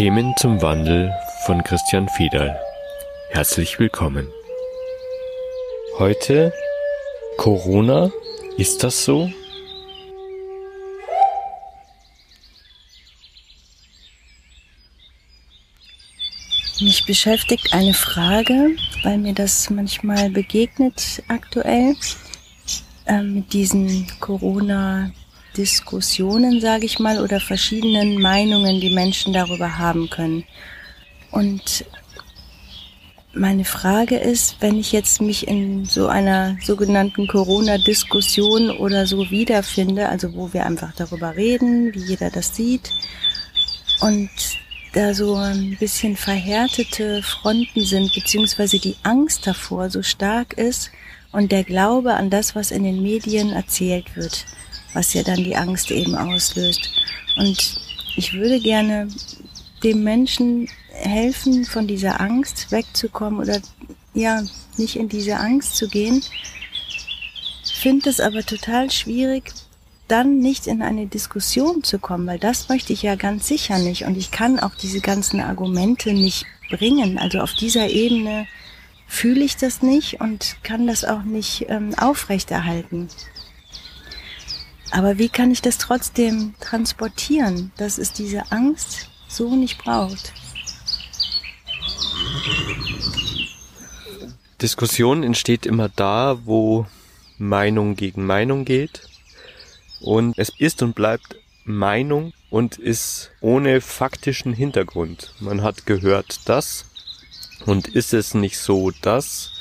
Themen zum Wandel von Christian Fiedal. Herzlich willkommen. Heute Corona, ist das so? Mich beschäftigt eine Frage, weil mir das manchmal begegnet aktuell äh, mit diesen Corona-Diskussionen, sage ich mal, oder verschiedenen Meinungen, die Menschen darüber haben können. Und meine Frage ist, wenn ich jetzt mich in so einer sogenannten Corona-Diskussion oder so wiederfinde, also wo wir einfach darüber reden, wie jeder das sieht, und da so ein bisschen verhärtete Fronten sind, beziehungsweise die Angst davor so stark ist und der Glaube an das, was in den Medien erzählt wird, was ja dann die Angst eben auslöst. Und ich würde gerne dem Menschen helfen, von dieser Angst wegzukommen oder ja, nicht in diese Angst zu gehen. Finde es aber total schwierig, dann nicht in eine Diskussion zu kommen, weil das möchte ich ja ganz sicher nicht. Und ich kann auch diese ganzen Argumente nicht bringen. Also auf dieser Ebene fühle ich das nicht und kann das auch nicht ähm, aufrechterhalten. Aber wie kann ich das trotzdem transportieren, dass es diese Angst so nicht braucht? Diskussion entsteht immer da, wo Meinung gegen Meinung geht und es ist und bleibt Meinung und ist ohne faktischen Hintergrund. Man hat gehört das und ist es nicht so das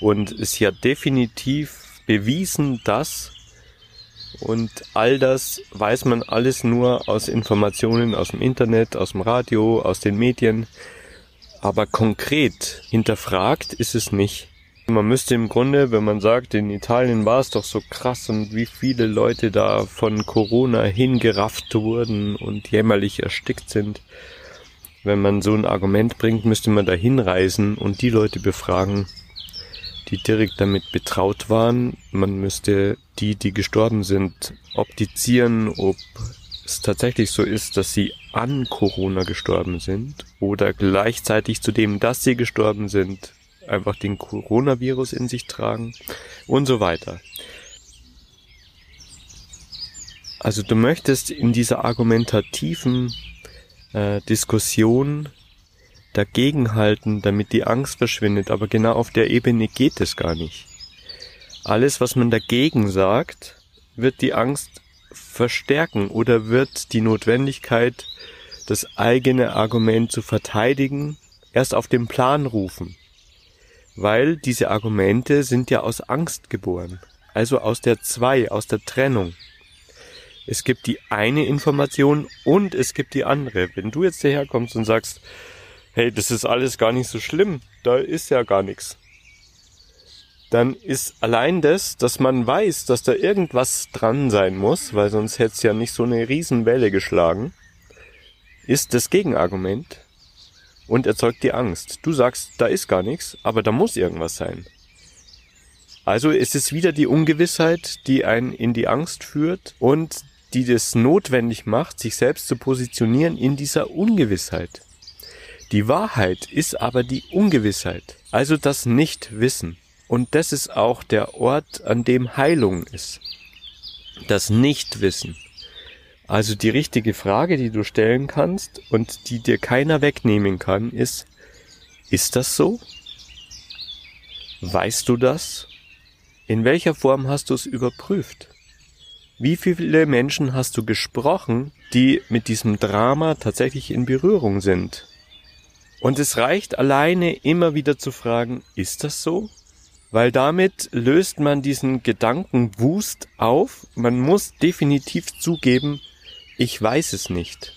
und ist ja definitiv bewiesen das und all das weiß man alles nur aus Informationen aus dem Internet, aus dem Radio, aus den Medien. Aber konkret hinterfragt ist es nicht. Man müsste im Grunde, wenn man sagt, in Italien war es doch so krass und wie viele Leute da von Corona hingerafft wurden und jämmerlich erstickt sind, wenn man so ein Argument bringt, müsste man da hinreisen und die Leute befragen, die direkt damit betraut waren. Man müsste die, die gestorben sind, optizieren, ob es tatsächlich so ist, dass sie an Corona gestorben sind oder gleichzeitig zu dem, dass sie gestorben sind, einfach den Coronavirus in sich tragen und so weiter. Also du möchtest in dieser argumentativen äh, Diskussion dagegenhalten, damit die Angst verschwindet, aber genau auf der Ebene geht es gar nicht. Alles, was man dagegen sagt, wird die Angst verstärken oder wird die Notwendigkeit, das eigene Argument zu verteidigen, erst auf den Plan rufen weil diese Argumente sind ja aus Angst geboren, also aus der Zwei, aus der Trennung. Es gibt die eine Information und es gibt die andere. Wenn du jetzt hierher kommst und sagst, hey, das ist alles gar nicht so schlimm, da ist ja gar nichts, dann ist allein das, dass man weiß, dass da irgendwas dran sein muss, weil sonst hätte es ja nicht so eine Riesenwelle geschlagen, ist das Gegenargument und erzeugt die Angst. Du sagst, da ist gar nichts, aber da muss irgendwas sein. Also ist es wieder die Ungewissheit, die einen in die Angst führt und die das notwendig macht, sich selbst zu positionieren in dieser Ungewissheit. Die Wahrheit ist aber die Ungewissheit, also das Nichtwissen. Und das ist auch der Ort, an dem Heilung ist. Das Nichtwissen. Also die richtige Frage, die du stellen kannst und die dir keiner wegnehmen kann, ist, ist das so? Weißt du das? In welcher Form hast du es überprüft? Wie viele Menschen hast du gesprochen, die mit diesem Drama tatsächlich in Berührung sind? Und es reicht alleine immer wieder zu fragen, ist das so? Weil damit löst man diesen Gedankenwust auf. Man muss definitiv zugeben, ich weiß es nicht.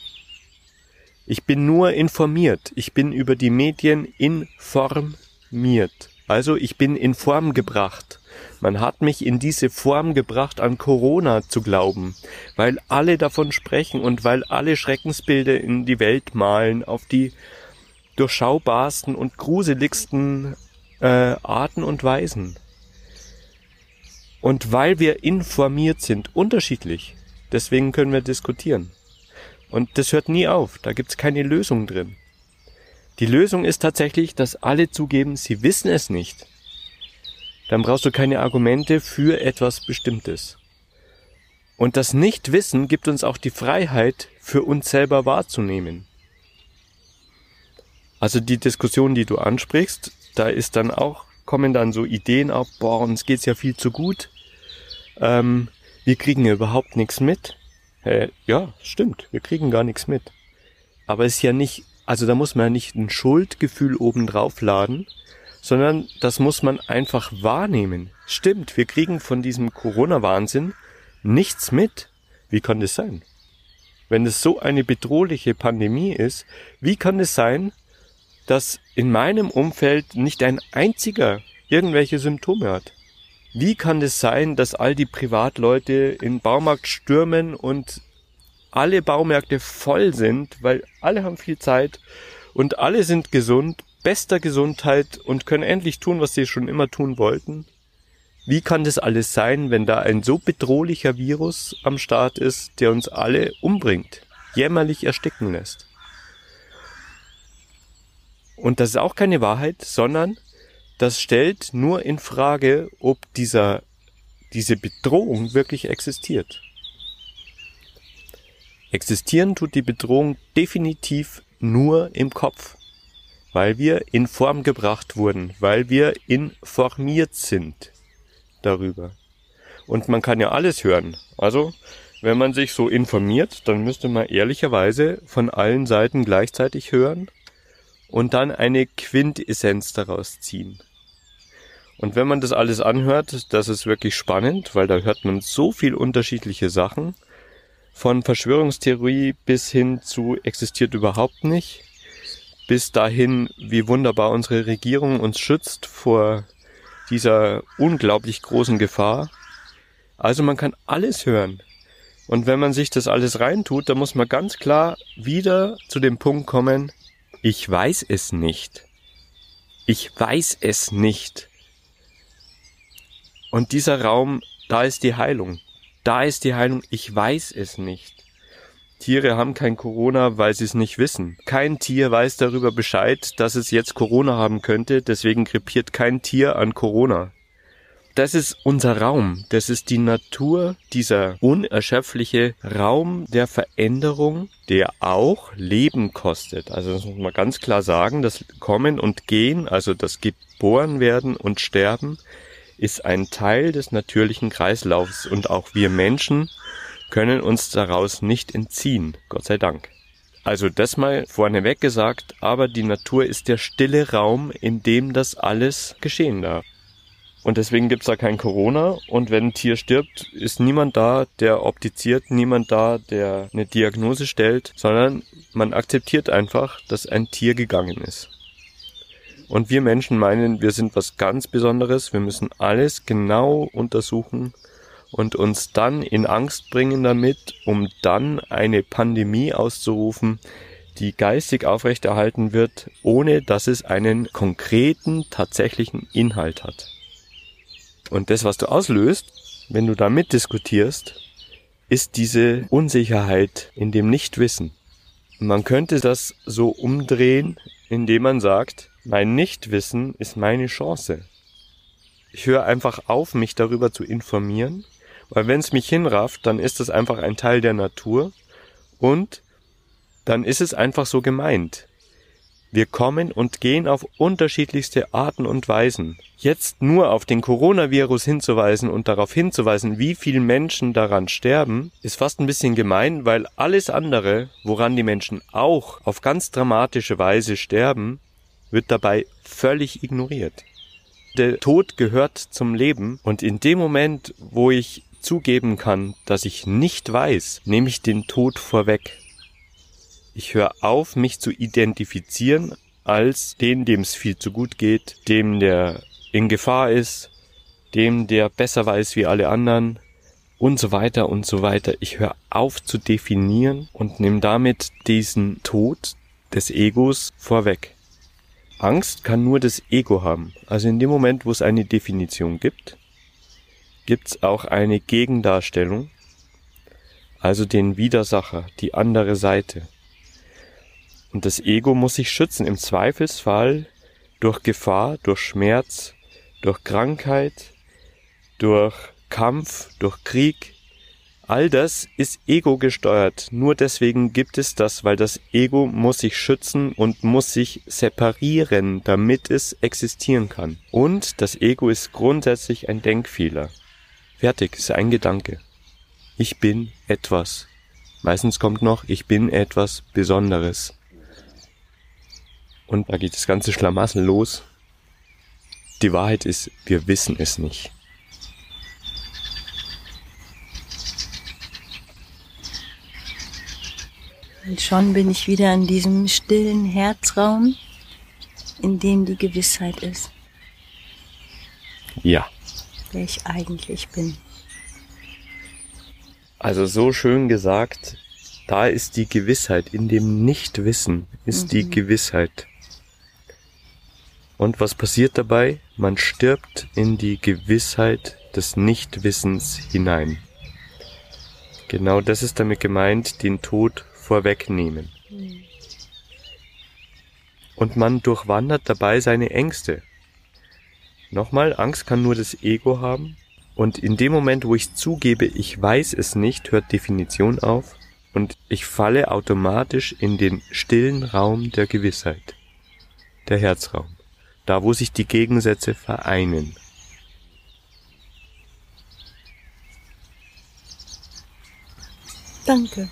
Ich bin nur informiert. Ich bin über die Medien informiert. Also ich bin in Form gebracht. Man hat mich in diese Form gebracht, an Corona zu glauben, weil alle davon sprechen und weil alle Schreckensbilder in die Welt malen auf die durchschaubarsten und gruseligsten äh, Arten und Weisen. Und weil wir informiert sind, unterschiedlich, Deswegen können wir diskutieren. Und das hört nie auf. Da gibt's keine Lösung drin. Die Lösung ist tatsächlich, dass alle zugeben, sie wissen es nicht. Dann brauchst du keine Argumente für etwas Bestimmtes. Und das Nichtwissen gibt uns auch die Freiheit, für uns selber wahrzunehmen. Also die Diskussion, die du ansprichst, da ist dann auch, kommen dann so Ideen auf, boah, uns geht's ja viel zu gut. Ähm, wir kriegen ja überhaupt nichts mit. Äh, ja, stimmt, wir kriegen gar nichts mit. Aber es ist ja nicht, also da muss man ja nicht ein Schuldgefühl obendrauf laden, sondern das muss man einfach wahrnehmen. Stimmt, wir kriegen von diesem Corona-Wahnsinn nichts mit. Wie kann das sein? Wenn es so eine bedrohliche Pandemie ist, wie kann es sein, dass in meinem Umfeld nicht ein einziger irgendwelche Symptome hat? Wie kann es sein, dass all die Privatleute in Baumarkt stürmen und alle Baumärkte voll sind, weil alle haben viel Zeit und alle sind gesund, bester Gesundheit und können endlich tun, was sie schon immer tun wollten? Wie kann das alles sein, wenn da ein so bedrohlicher Virus am Start ist, der uns alle umbringt, jämmerlich ersticken lässt? Und das ist auch keine Wahrheit, sondern das stellt nur in Frage, ob dieser, diese Bedrohung wirklich existiert. Existieren tut die Bedrohung definitiv nur im Kopf, weil wir in Form gebracht wurden, weil wir informiert sind darüber. Und man kann ja alles hören. Also, wenn man sich so informiert, dann müsste man ehrlicherweise von allen Seiten gleichzeitig hören und dann eine Quintessenz daraus ziehen. Und wenn man das alles anhört, das ist wirklich spannend, weil da hört man so viel unterschiedliche Sachen. Von Verschwörungstheorie bis hin zu existiert überhaupt nicht. Bis dahin, wie wunderbar unsere Regierung uns schützt vor dieser unglaublich großen Gefahr. Also man kann alles hören. Und wenn man sich das alles reintut, dann muss man ganz klar wieder zu dem Punkt kommen, ich weiß es nicht. Ich weiß es nicht. Und dieser Raum, da ist die Heilung. Da ist die Heilung, ich weiß es nicht. Tiere haben kein Corona, weil sie es nicht wissen. Kein Tier weiß darüber Bescheid, dass es jetzt Corona haben könnte, deswegen krepiert kein Tier an Corona. Das ist unser Raum, das ist die Natur, dieser unerschöpfliche Raum der Veränderung, der auch Leben kostet. Also das muss man ganz klar sagen, das Kommen und Gehen, also das Geboren werden und Sterben, ist ein Teil des natürlichen Kreislaufs und auch wir Menschen können uns daraus nicht entziehen, Gott sei Dank. Also das mal vorneweg gesagt, aber die Natur ist der stille Raum, in dem das alles geschehen darf. Und deswegen gibt's da kein Corona. Und wenn ein Tier stirbt, ist niemand da, der optiziert, niemand da, der eine Diagnose stellt, sondern man akzeptiert einfach, dass ein Tier gegangen ist. Und wir Menschen meinen, wir sind was ganz Besonderes, wir müssen alles genau untersuchen, und uns dann in Angst bringen damit, um dann eine Pandemie auszurufen, die geistig aufrechterhalten wird, ohne dass es einen konkreten, tatsächlichen Inhalt hat. Und das, was du auslöst, wenn du da mitdiskutierst, ist diese Unsicherheit in dem Nichtwissen. Man könnte das so umdrehen, indem man sagt, mein Nichtwissen ist meine Chance. Ich höre einfach auf, mich darüber zu informieren weil wenn es mich hinrafft, dann ist es einfach ein Teil der Natur und dann ist es einfach so gemeint. Wir kommen und gehen auf unterschiedlichste Arten und Weisen. Jetzt nur auf den Coronavirus hinzuweisen und darauf hinzuweisen, wie viele Menschen daran sterben, ist fast ein bisschen gemein, weil alles andere, woran die Menschen auch auf ganz dramatische Weise sterben, wird dabei völlig ignoriert. Der Tod gehört zum Leben und in dem Moment, wo ich zugeben kann, dass ich nicht weiß, nehme ich den Tod vorweg. Ich höre auf, mich zu identifizieren als den, dem es viel zu gut geht, dem, der in Gefahr ist, dem, der besser weiß wie alle anderen und so weiter und so weiter. Ich höre auf zu definieren und nehme damit diesen Tod des Egos vorweg. Angst kann nur das Ego haben. Also in dem Moment, wo es eine Definition gibt, gibt's auch eine Gegendarstellung. also den Widersacher, die andere Seite. Und das Ego muss sich schützen, im Zweifelsfall durch Gefahr, durch Schmerz, durch Krankheit, durch Kampf, durch Krieg. All das ist ego gesteuert. Nur deswegen gibt es das, weil das Ego muss sich schützen und muss sich separieren, damit es existieren kann. Und das Ego ist grundsätzlich ein Denkfehler. Fertig, ist ein Gedanke. Ich bin etwas. Meistens kommt noch, ich bin etwas Besonderes. Und da geht das ganze Schlamassel los. Die Wahrheit ist, wir wissen es nicht. Und schon bin ich wieder in diesem stillen Herzraum, in dem die Gewissheit ist. Ja. Wer ich eigentlich bin. Also so schön gesagt, da ist die Gewissheit, in dem Nichtwissen ist mhm. die Gewissheit. Und was passiert dabei? Man stirbt in die Gewissheit des Nichtwissens hinein. Genau das ist damit gemeint, den Tod vorwegnehmen. Und man durchwandert dabei seine Ängste. Nochmal, Angst kann nur das Ego haben. Und in dem Moment, wo ich zugebe, ich weiß es nicht, hört Definition auf und ich falle automatisch in den stillen Raum der Gewissheit, der Herzraum da wo sich die Gegensätze vereinen. Danke.